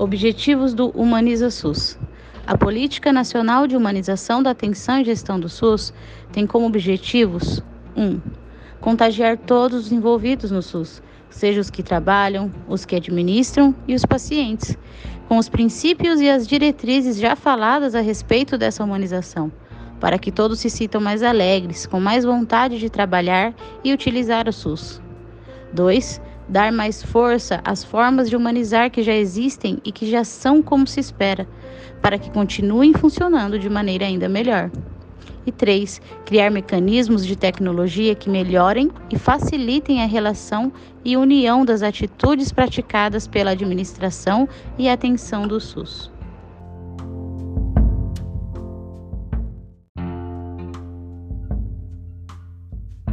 Objetivos do Humaniza SUS. A Política Nacional de Humanização da Atenção e Gestão do SUS tem como objetivos 1. Um, contagiar todos os envolvidos no SUS, seja os que trabalham, os que administram e os pacientes, com os princípios e as diretrizes já faladas a respeito dessa humanização, para que todos se sintam mais alegres, com mais vontade de trabalhar e utilizar o SUS. 2 dar mais força às formas de humanizar que já existem e que já são como se espera, para que continuem funcionando de maneira ainda melhor. E três, criar mecanismos de tecnologia que melhorem e facilitem a relação e união das atitudes praticadas pela administração e atenção do SUS.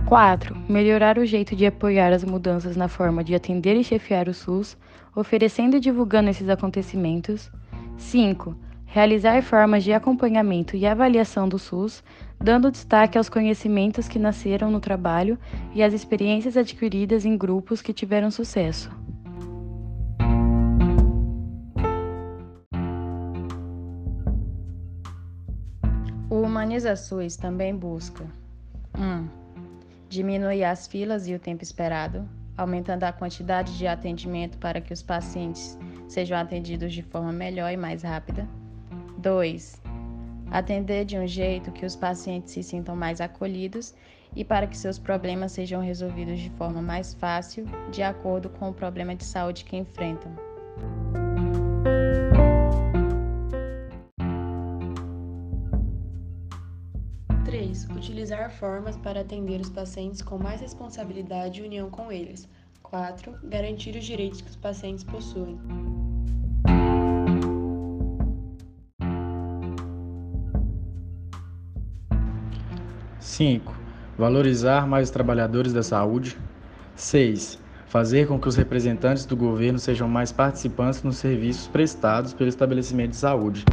4. Melhorar o jeito de apoiar as mudanças na forma de atender e chefiar o SUS, oferecendo e divulgando esses acontecimentos. 5. Realizar formas de acompanhamento e avaliação do SUS, dando destaque aos conhecimentos que nasceram no trabalho e às experiências adquiridas em grupos que tiveram sucesso. O Humaniza SUS também busca 1. Um, diminuir as filas e o tempo esperado, aumentando a quantidade de atendimento para que os pacientes sejam atendidos de forma melhor e mais rápida. 2. Atender de um jeito que os pacientes se sintam mais acolhidos e para que seus problemas sejam resolvidos de forma mais fácil, de acordo com o problema de saúde que enfrentam. Formas para atender os pacientes com mais responsabilidade e união com eles. 4. Garantir os direitos que os pacientes possuem. Cinco, valorizar mais os trabalhadores da saúde. 6. Fazer com que os representantes do governo sejam mais participantes nos serviços prestados pelo estabelecimento de saúde.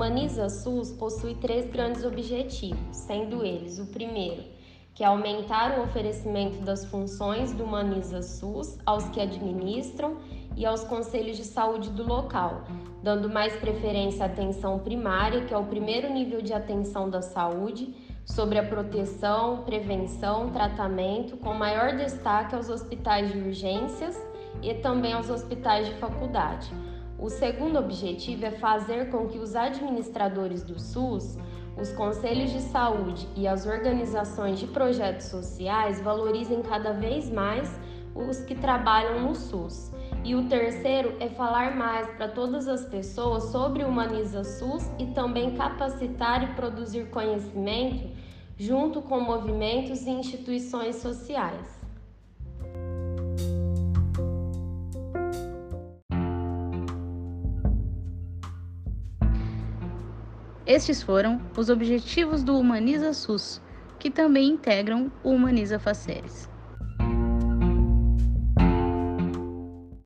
Humaniza SUS possui três grandes objetivos, sendo eles o primeiro, que é aumentar o oferecimento das funções do Humaniza SUS aos que administram e aos conselhos de saúde do local, dando mais preferência à atenção primária, que é o primeiro nível de atenção da saúde, sobre a proteção, prevenção, tratamento, com maior destaque aos hospitais de urgências e também aos hospitais de faculdade o segundo objetivo é fazer com que os administradores do SUS, os conselhos de saúde e as organizações de projetos sociais valorizem cada vez mais os que trabalham no SUS. E o terceiro é falar mais para todas as pessoas sobre o Humaniza SUS e também capacitar e produzir conhecimento junto com movimentos e instituições sociais. Estes foram os objetivos do Humaniza SUS, que também integram o Humaniza Faceres.